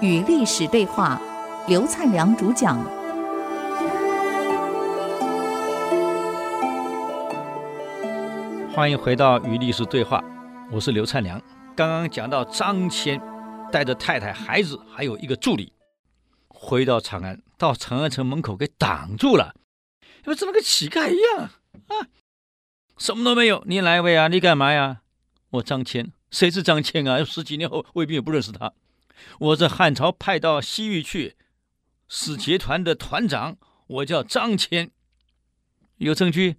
与历史对话，刘灿良主讲。欢迎回到与历史对话，我是刘灿良。刚刚讲到张骞带着太太、孩子，还有一个助理，回到长安，到长安城门口给挡住了，因为怎么跟乞丐一样啊？什么都没有，你哪位啊？你干嘛呀？我张骞，谁是张骞啊？十几年后未必也不认识他。我是汉朝派到西域去使节团的团长，我叫张骞。有证据？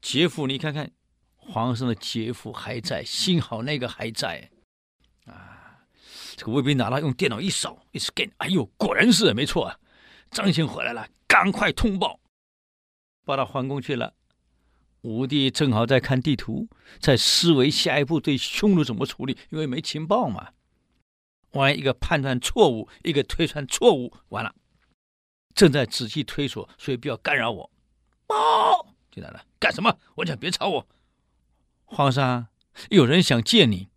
杰夫，你看看，皇上的杰夫还在，幸好那个还在。啊，这个卫兵拿了用电脑一扫，一 scan，哎呦，果然是没错啊，张骞回来了，赶快通报，报到皇宫去了。武帝正好在看地图，在思维下一步对匈奴怎么处理，因为没情报嘛。万一一个判断错误，一个推算错误，完了。正在仔细推索，所以不要干扰我。报进来了，干什么？我讲别吵我。皇上，有人想见你。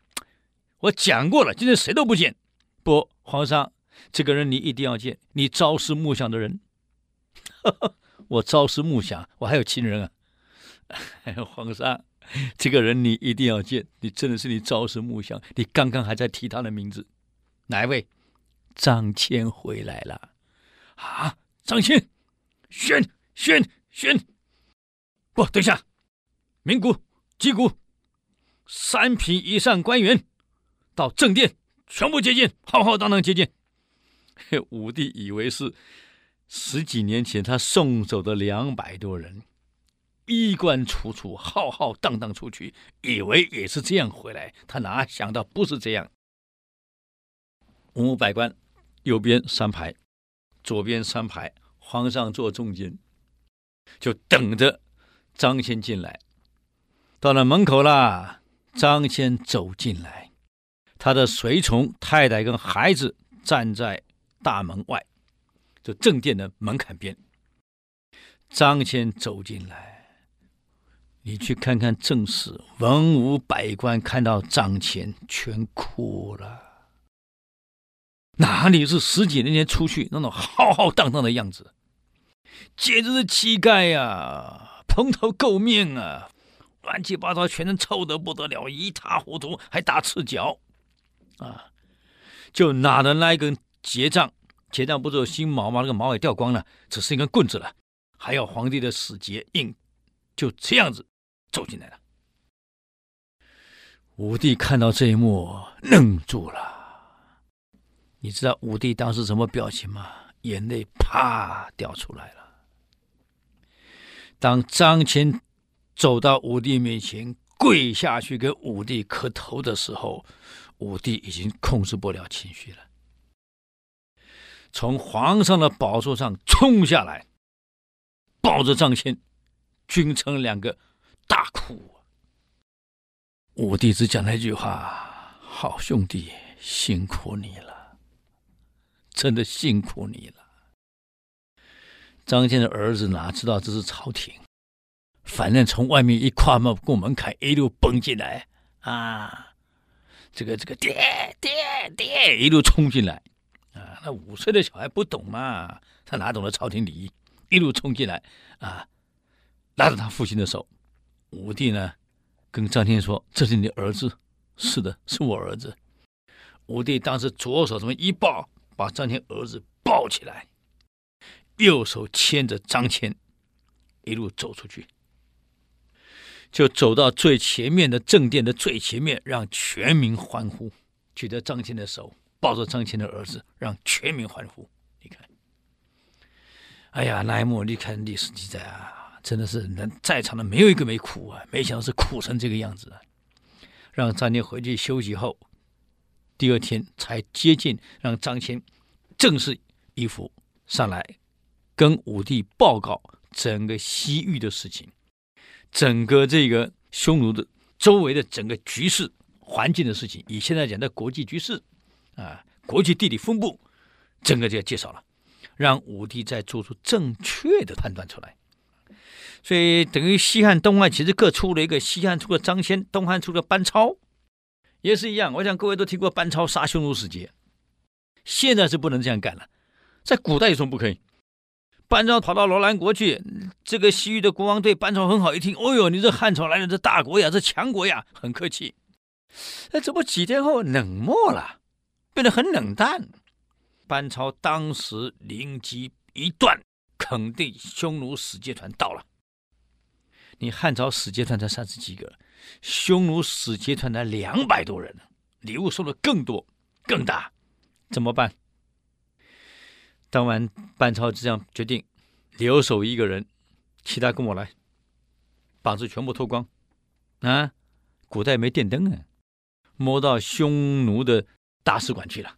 我讲过了，今天谁都不见。不，皇上，这个人你一定要见，你朝思暮想的人。呵呵，我朝思暮想，我还有情人啊。皇上，这个人你一定要见，你真的是你朝思暮想，你刚刚还在提他的名字，哪一位？张骞回来了啊！张骞，宣，宣，宣！不，等一下，鸣鼓击鼓，三品以上官员到正殿全部接见，浩浩荡荡接见。武帝以为是十几年前他送走的两百多人。衣冠楚楚，浩浩荡荡出去，以为也是这样回来，他哪想到不是这样。文武百官，右边三排，左边三排，皇上坐中间，就等着张骞进来。到了门口了，张骞走进来，他的随从、太太跟孩子站在大门外，就正殿的门槛边。张骞走进来。你去看看正史，文武百官看到帐前全哭了。哪里是十几年前出去那种浩浩荡荡的样子？简直是乞丐呀、蓬头垢面啊，乱七八糟，全身臭得不得了，一塌糊涂，还打赤脚，啊！就拿着那一根结杖，结杖不是有新毛吗？那个毛也掉光了，只是一根棍子了，还有皇帝的死节印，就这样子。走进来了，武帝看到这一幕，愣住了。你知道武帝当时什么表情吗？眼泪啪掉出来了。当张骞走到武帝面前，跪下去给武帝磕头的时候，武帝已经控制不了情绪了，从皇上的宝座上冲下来，抱着张骞，君臣两个。大哭，武帝只讲了一句话：“好兄弟，辛苦你了，真的辛苦你了。”张骞的儿子哪知道这是朝廷，反正从外面一跨门过门槛，一路蹦进来啊！这个这个爹爹爹，一路冲进来啊！那五岁的小孩不懂嘛，他哪懂得朝廷礼仪？一路冲进来啊，拉着他父亲的手。武帝呢，跟张骞说：“这是你儿子，是的，是我儿子。”武帝当时左手这么一抱，把张骞儿子抱起来，右手牵着张骞，一路走出去，就走到最前面的正殿的最前面，让全民欢呼，举着张骞的手，抱着张骞的儿子，让全民欢呼。你看，哎呀，那一幕，你看历史记载啊。真的是人在场的没有一个没哭啊！没想到是哭成这个样子啊！让张骞回去休息后，第二天才接见，让张骞正式衣服上来，跟武帝报告整个西域的事情，整个这个匈奴的周围的整个局势环境的事情，以现在讲的国际局势啊，国际地理分布，整个就要介绍了，让武帝再做出正确的判断出来。所以等于西汉、东汉其实各出了一个，西汉出了张骞，东汉出了班超，也是一样。我想各位都听过班超杀匈奴使节，现在是不能这样干了，在古代有什么不可以？班超跑到罗兰国去，这个西域的国王对班超很好，一听，哦呦，你这汉朝来的这大国呀，这强国呀，很客气。哎，怎么几天后冷漠了，变得很冷淡？班超当时灵机一断，肯定匈奴使节团到了。你汉朝使节团才三十几个，匈奴使节团才两百多人，礼物送的更多更大，怎么办？当晚，班超这样决定，留守一个人，其他跟我来，把子全部脱光，啊，古代没电灯啊，摸到匈奴的大使馆去了，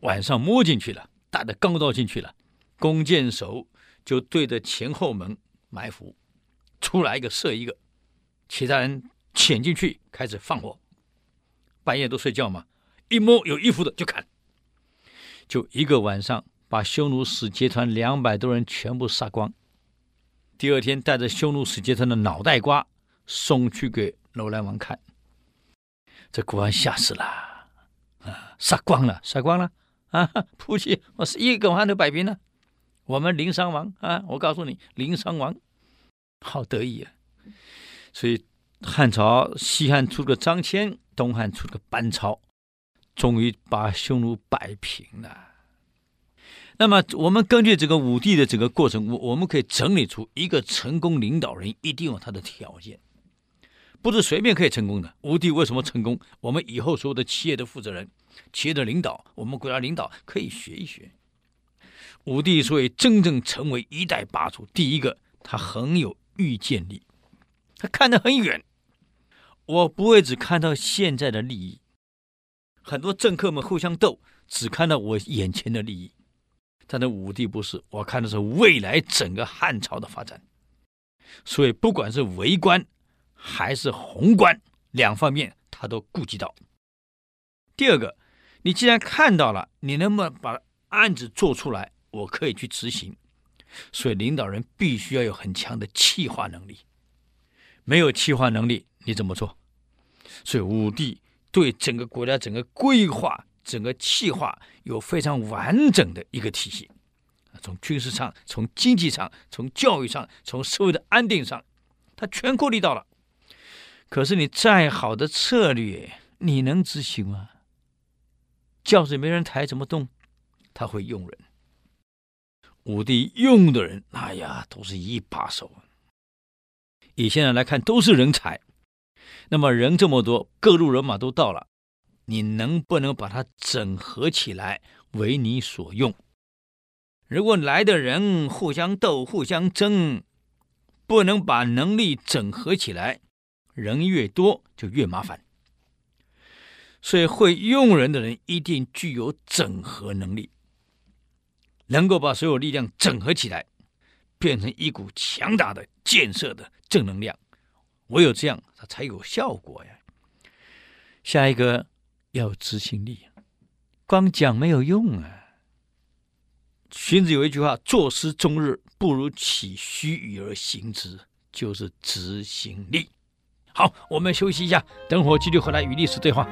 晚上摸进去了，带着钢刀进去了，弓箭手就对着前后门埋伏，出来一个射一个，其他人潜进去开始放火，半夜都睡觉嘛，一摸有衣服的就砍，就一个晚上。把匈奴使节团两百多人全部杀光。第二天，带着匈奴使节团的脑袋瓜送去给楼兰王看。这国王吓死了，啊，杀光了，杀光了啊！扑去，我是一个王都摆平了。我们临商王啊，我告诉你，临商王好得意啊！所以汉朝西汉出个张骞，东汉出个班超，终于把匈奴摆平了。那么，我们根据这个武帝的整个过程，我我们可以整理出一个成功领导人一定有他的条件，不是随便可以成功的。武帝为什么成功？我们以后所有的企业的负责人、企业的领导，我们国家领导可以学一学。武帝所以真正成为一代霸主，第一个他很有预见力，他看得很远。我不会只看到现在的利益，很多政客们互相斗，只看到我眼前的利益。但那武帝不是，我看的是未来整个汉朝的发展，所以不管是微观还是宏观两方面，他都顾及到。第二个，你既然看到了，你能不能把案子做出来？我可以去执行。所以领导人必须要有很强的企划能力，没有企划能力，你怎么做？所以武帝对整个国家整个规划。整个计划有非常完整的一个体系，从军事上、从经济上、从教育上、从社会的安定上，他全顾虑到了。可是你再好的策略，你能执行吗？轿子没人抬，怎么动？他会用人。武帝用的人，哎呀，都是一把手。以现在来看，都是人才。那么人这么多，各路人马都到了。你能不能把它整合起来为你所用？如果来的人互相斗、互相争，不能把能力整合起来，人越多就越麻烦。所以会用人的人一定具有整合能力，能够把所有力量整合起来，变成一股强大的建设的正能量。唯有这样，它才有效果呀。下一个。要执行力，光讲没有用啊。荀子有一句话：“作诗终日，不如起须臾而行之。”就是执行力。好，我们休息一下，等会儿继续回来与历史对话。